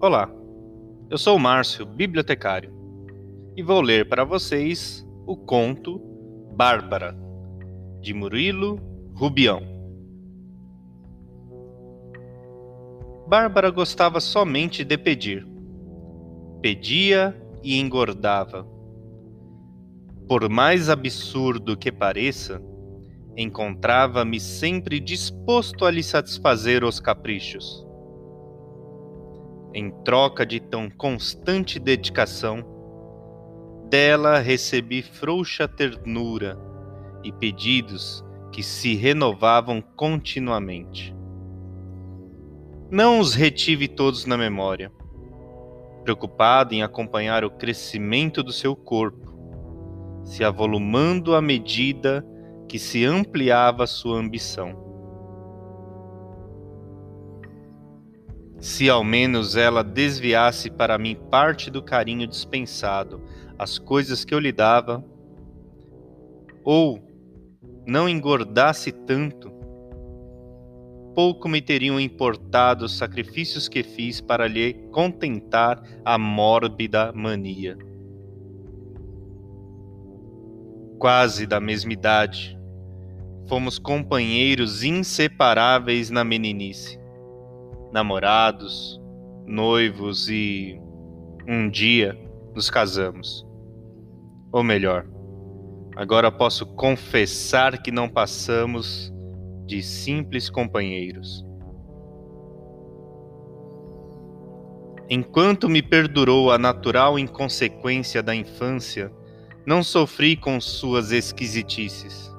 Olá, eu sou o Márcio, bibliotecário, e vou ler para vocês o conto Bárbara, de Murilo Rubião. Bárbara gostava somente de pedir. Pedia e engordava. Por mais absurdo que pareça, encontrava-me sempre disposto a lhe satisfazer os caprichos em troca de tão constante dedicação, dela recebi frouxa ternura e pedidos que se renovavam continuamente. Não os retive todos na memória, preocupado em acompanhar o crescimento do seu corpo, se avolumando à medida que se ampliava sua ambição. Se ao menos ela desviasse para mim parte do carinho dispensado, as coisas que eu lhe dava, ou não engordasse tanto, pouco me teriam importado os sacrifícios que fiz para lhe contentar a mórbida mania. Quase da mesma idade, fomos companheiros inseparáveis na meninice namorados, noivos e um dia nos casamos. Ou melhor, agora posso confessar que não passamos de simples companheiros. Enquanto me perdurou a natural inconsequência da infância, não sofri com suas esquisitices.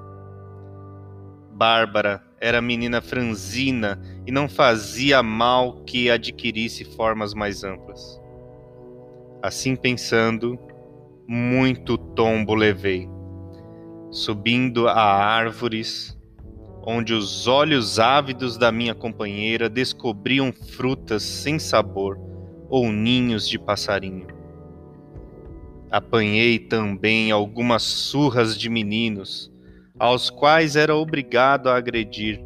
Bárbara era menina franzina e não fazia mal que adquirisse formas mais amplas. Assim pensando, muito tombo levei, subindo a árvores, onde os olhos ávidos da minha companheira descobriam frutas sem sabor ou ninhos de passarinho. Apanhei também algumas surras de meninos aos quais era obrigado a agredir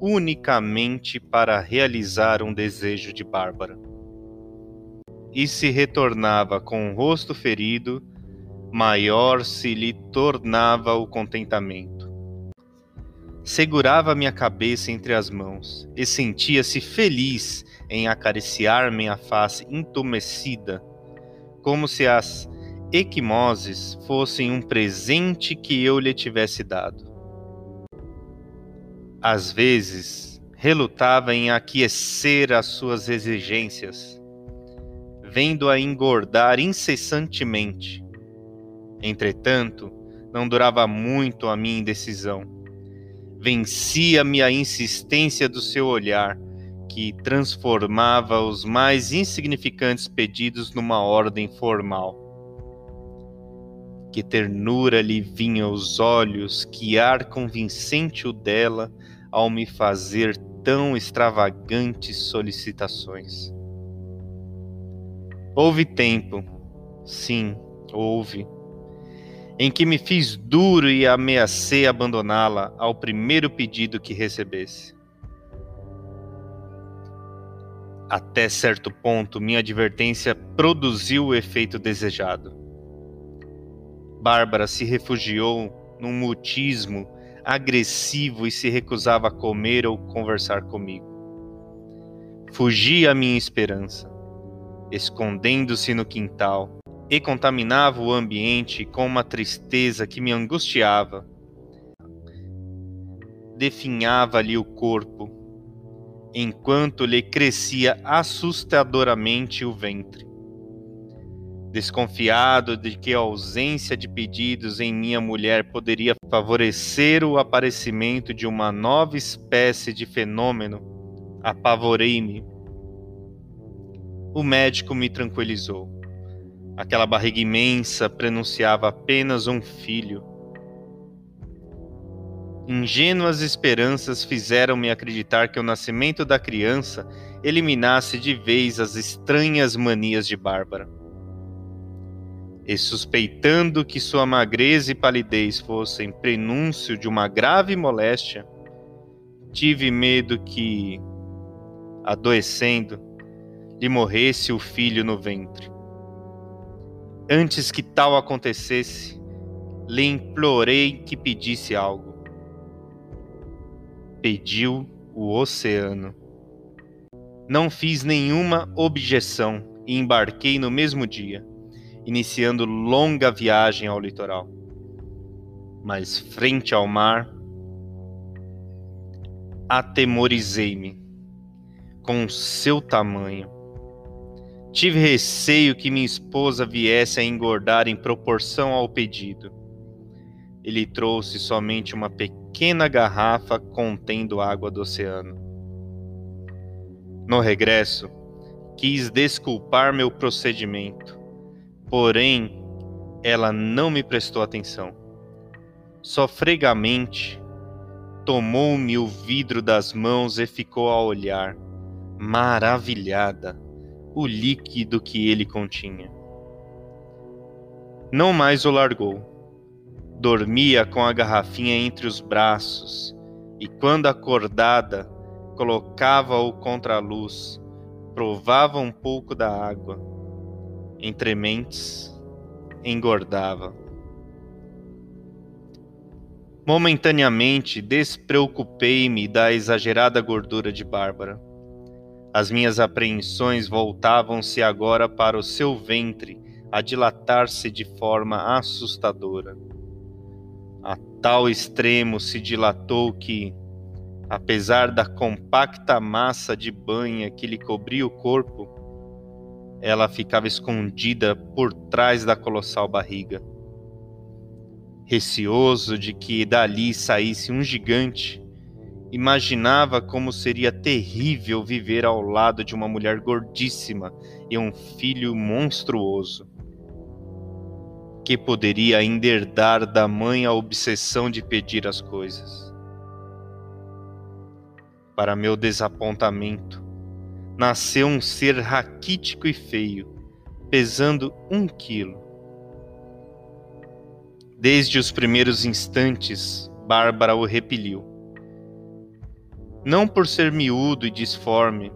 unicamente para realizar um desejo de Bárbara. E se retornava com o rosto ferido, maior se lhe tornava o contentamento. Segurava minha cabeça entre as mãos e sentia-se feliz em acariciar minha face entumecida, como se as equimoses fossem um presente que eu lhe tivesse dado. Às vezes, relutava em aquecer as suas exigências, vendo-a engordar incessantemente. Entretanto, não durava muito a minha indecisão. Vencia-me a insistência do seu olhar, que transformava os mais insignificantes pedidos numa ordem formal. Que ternura lhe vinha aos olhos, que ar convincente o dela ao me fazer tão extravagantes solicitações. Houve tempo, sim, houve, em que me fiz duro e ameacei abandoná-la ao primeiro pedido que recebesse. Até certo ponto, minha advertência produziu o efeito desejado. Bárbara se refugiou num mutismo agressivo e se recusava a comer ou conversar comigo. Fugia a minha esperança, escondendo-se no quintal, e contaminava o ambiente com uma tristeza que me angustiava. Definhava-lhe o corpo, enquanto lhe crescia assustadoramente o ventre. Desconfiado de que a ausência de pedidos em minha mulher poderia favorecer o aparecimento de uma nova espécie de fenômeno, apavorei-me. O médico me tranquilizou. Aquela barriga imensa prenunciava apenas um filho. Ingênuas esperanças fizeram-me acreditar que o nascimento da criança eliminasse de vez as estranhas manias de Bárbara e suspeitando que sua magreza e palidez fossem prenúncio de uma grave moléstia, tive medo que, adoecendo, lhe morresse o filho no ventre. Antes que tal acontecesse, lhe implorei que pedisse algo. Pediu o oceano. Não fiz nenhuma objeção e embarquei no mesmo dia, iniciando longa viagem ao litoral. Mas frente ao mar, atemorizei-me com seu tamanho Tive receio que minha esposa viesse a engordar em proporção ao pedido. Ele trouxe somente uma pequena garrafa contendo água do oceano. No regresso, quis desculpar meu procedimento, porém ela não me prestou atenção. Sofregamente, tomou-me o vidro das mãos e ficou a olhar, maravilhada o líquido que ele continha. Não mais o largou. Dormia com a garrafinha entre os braços e, quando acordada, colocava-o contra a luz, provava um pouco da água. Entre mentes, engordava. Momentaneamente despreocupei-me da exagerada gordura de Bárbara as minhas apreensões voltavam-se agora para o seu ventre, a dilatar-se de forma assustadora. A tal extremo se dilatou que, apesar da compacta massa de banha que lhe cobria o corpo, ela ficava escondida por trás da colossal barriga. Receoso de que dali saísse um gigante, Imaginava como seria terrível viver ao lado de uma mulher gordíssima e um filho monstruoso, que poderia ainda herdar da mãe a obsessão de pedir as coisas. Para meu desapontamento, nasceu um ser raquítico e feio, pesando um quilo. Desde os primeiros instantes, Bárbara o repeliu não por ser miúdo e disforme,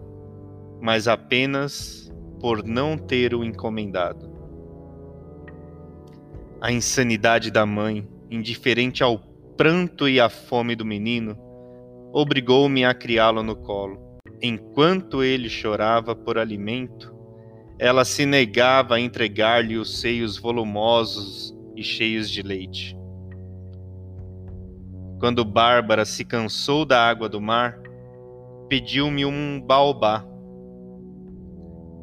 mas apenas por não ter o encomendado. A insanidade da mãe, indiferente ao pranto e à fome do menino, obrigou-me a criá-lo no colo. Enquanto ele chorava por alimento, ela se negava a entregar-lhe os seios volumosos e cheios de leite. Quando Bárbara se cansou da água do mar, pediu-me um baobá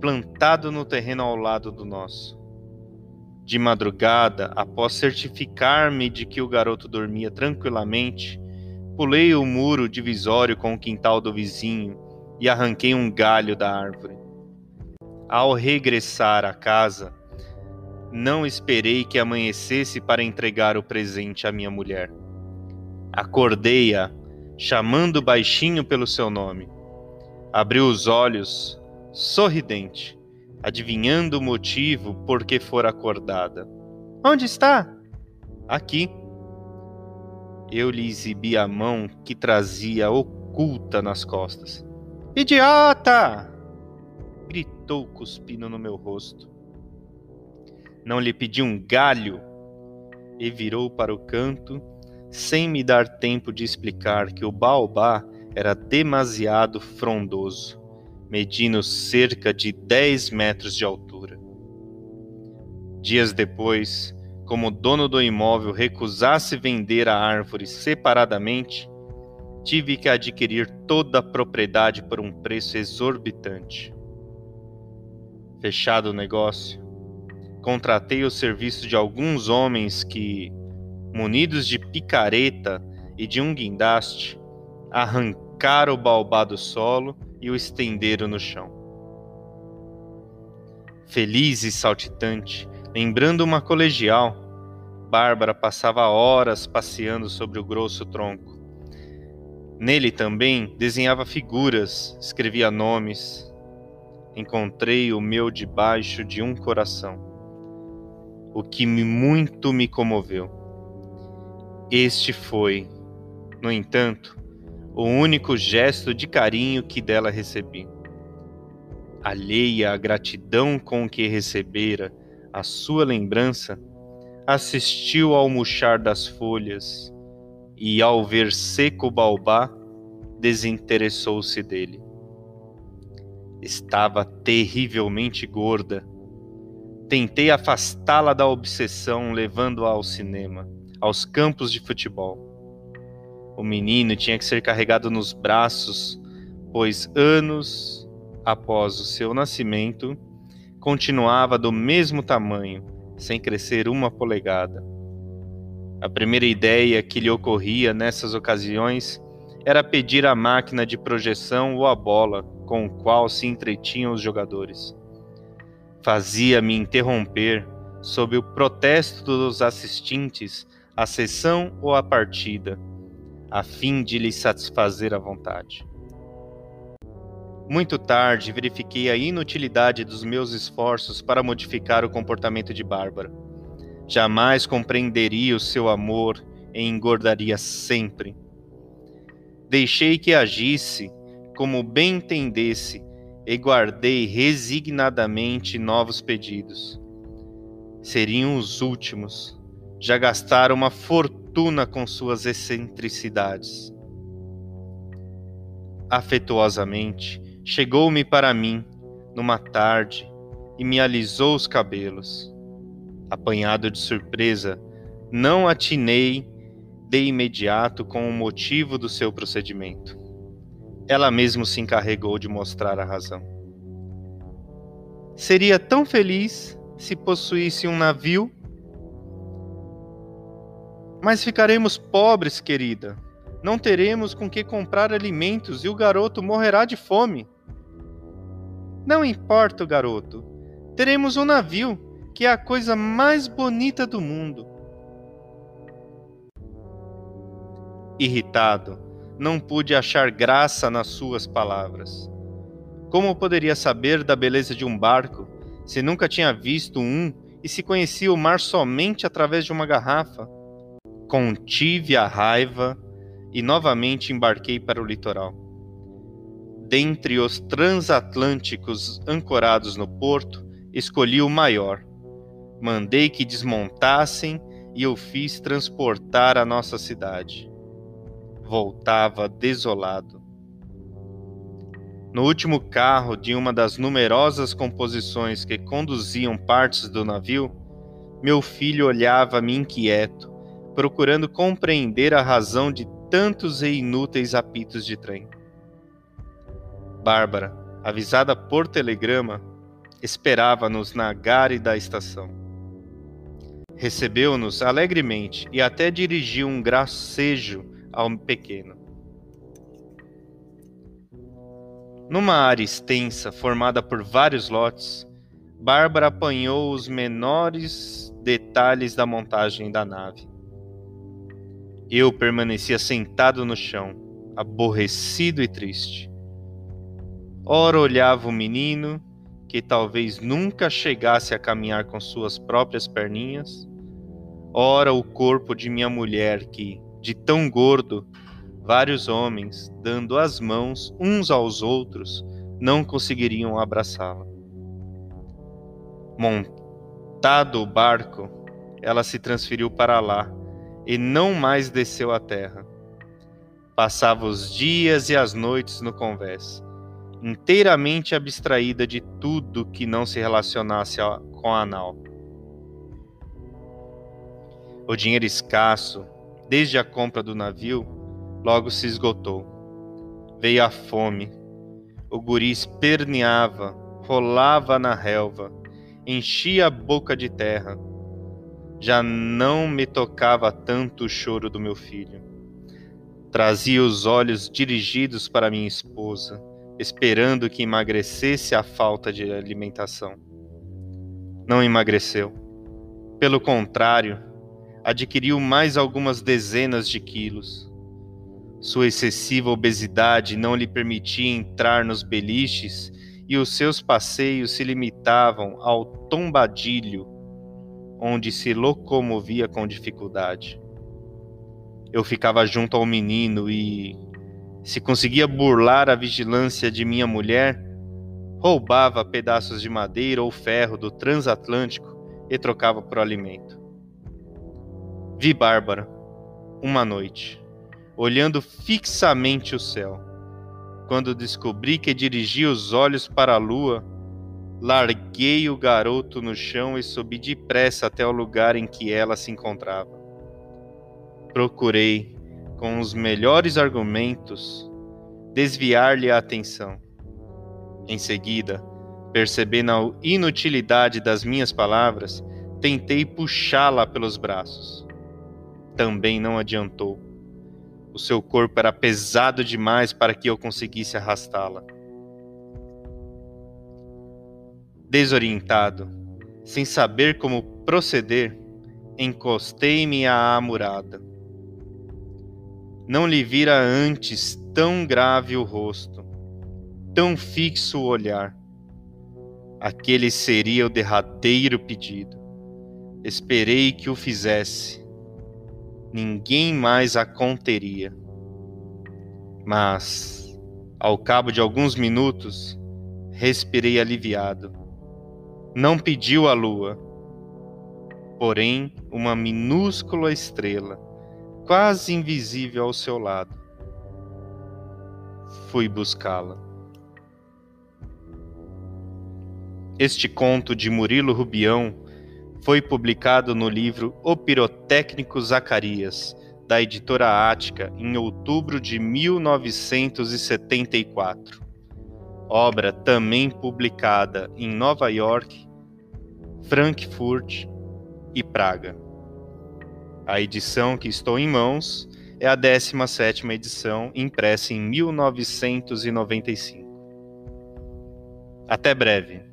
plantado no terreno ao lado do nosso. De madrugada, após certificar-me de que o garoto dormia tranquilamente, pulei o muro divisório com o quintal do vizinho e arranquei um galho da árvore. Ao regressar à casa, não esperei que amanhecesse para entregar o presente à minha mulher. Acordei-a, chamando baixinho pelo seu nome. Abriu os olhos, sorridente, adivinhando o motivo por que fora acordada. Onde está? Aqui. Eu lhe exibi a mão que trazia oculta nas costas. Idiota! gritou cuspindo no meu rosto. Não lhe pedi um galho e virou para o canto sem me dar tempo de explicar que o baobá era demasiado frondoso, medindo cerca de 10 metros de altura. Dias depois, como o dono do imóvel recusasse vender a árvore separadamente, tive que adquirir toda a propriedade por um preço exorbitante. Fechado o negócio, contratei o serviço de alguns homens que, munidos de picareta e de um guindaste, arrancaram o baobá do solo e o estenderam no chão. Feliz e saltitante, lembrando uma colegial, Bárbara passava horas passeando sobre o grosso tronco. Nele também desenhava figuras, escrevia nomes. Encontrei o meu debaixo de um coração. o que me muito me comoveu. Este foi, no entanto, o único gesto de carinho que dela recebi. Alheia à gratidão com que recebera a sua lembrança, assistiu ao murchar das folhas e, ao ver seco o baobá, desinteressou-se dele. Estava terrivelmente gorda. Tentei afastá-la da obsessão, levando-a ao cinema, aos campos de futebol. O menino tinha que ser carregado nos braços, pois anos após o seu nascimento, continuava do mesmo tamanho, sem crescer uma polegada. A primeira ideia que lhe ocorria nessas ocasiões era pedir a máquina de projeção ou a bola com o qual se entretinham os jogadores. Fazia-me interromper, sob o protesto dos assistentes, a sessão ou a partida, a fim de lhe satisfazer a vontade. Muito tarde verifiquei a inutilidade dos meus esforços para modificar o comportamento de Bárbara. Jamais compreenderia o seu amor e engordaria sempre. Deixei que agisse como bem entendesse e guardei resignadamente novos pedidos. Seriam os últimos. Já gastaram uma fortuna com suas excentricidades. Afetuosamente, chegou-me para mim, numa tarde, e me alisou os cabelos. Apanhado de surpresa, não atinei de imediato com o motivo do seu procedimento. Ela mesmo se encarregou de mostrar a razão. Seria tão feliz se possuísse um navio. Mas ficaremos pobres, querida. Não teremos com que comprar alimentos e o garoto morrerá de fome. Não importa, garoto. Teremos um navio, que é a coisa mais bonita do mundo. Irritado, não pude achar graça nas suas palavras. Como poderia saber da beleza de um barco se nunca tinha visto um e se conhecia o mar somente através de uma garrafa? Contive a raiva e novamente embarquei para o litoral dentre os transatlânticos ancorados no porto, escolhi o maior. Mandei que desmontassem e o fiz transportar à nossa cidade. Voltava desolado. No último carro de uma das numerosas composições que conduziam partes do navio, meu filho olhava-me inquieto, procurando compreender a razão de tantos e inúteis apitos de trem. Bárbara, avisada por telegrama, esperava-nos na gare da estação. Recebeu-nos alegremente e até dirigiu um gracejo ao pequeno. Numa área extensa, formada por vários lotes, Bárbara apanhou os menores detalhes da montagem da nave. Eu permanecia sentado no chão, aborrecido e triste. Ora olhava o menino, que talvez nunca chegasse a caminhar com suas próprias perninhas, ora o corpo de minha mulher, que, de tão gordo, vários homens, dando as mãos uns aos outros, não conseguiriam abraçá-la. Montado o barco, ela se transferiu para lá e não mais desceu à terra. Passava os dias e as noites no convés inteiramente abstraída de tudo que não se relacionasse com a anal. O dinheiro escasso, desde a compra do navio, logo se esgotou. Veio a fome. O guri esperneava, rolava na relva, enchia a boca de terra. Já não me tocava tanto o choro do meu filho. Trazia os olhos dirigidos para minha esposa esperando que emagrecesse a falta de alimentação. Não emagreceu. Pelo contrário, adquiriu mais algumas dezenas de quilos. Sua excessiva obesidade não lhe permitia entrar nos beliches e os seus passeios se limitavam ao tombadilho, onde se locomovia com dificuldade. Eu ficava junto ao menino e, se conseguia burlar a vigilância de minha mulher, roubava pedaços de madeira ou ferro do transatlântico e trocava por alimento. Vi Bárbara, uma noite, olhando fixamente o céu. Quando descobri que dirigia os olhos para a lua, larguei o garoto no chão e subi depressa até o lugar em que ela se encontrava. Procurei, com os melhores argumentos, desviar-lhe a atenção em seguida, percebendo a inutilidade das minhas palavras, tentei puxá-la pelos braços. Também não adiantou. O seu corpo era pesado demais para que eu conseguisse arrastá-la. Desorientado, sem saber como proceder, encostei-me à murada. Não lhe vira antes tão grave o rosto tão fixo o olhar. Aquele seria o derradeiro pedido. Esperei que o fizesse. Ninguém mais a conteria. Mas, ao cabo de alguns minutos, respirei aliviado. Não pediu a lua, porém uma minúscula estrela, quase invisível ao seu lado. Fui buscá-la. Este conto de Murilo Rubião foi publicado no livro O Pirotécnico Zacarias, da editora Ática, em outubro de 1974. Obra também publicada em Nova York, Frankfurt e Praga. A edição que estou em mãos é a 17ª edição, impressa em 1995. Até breve.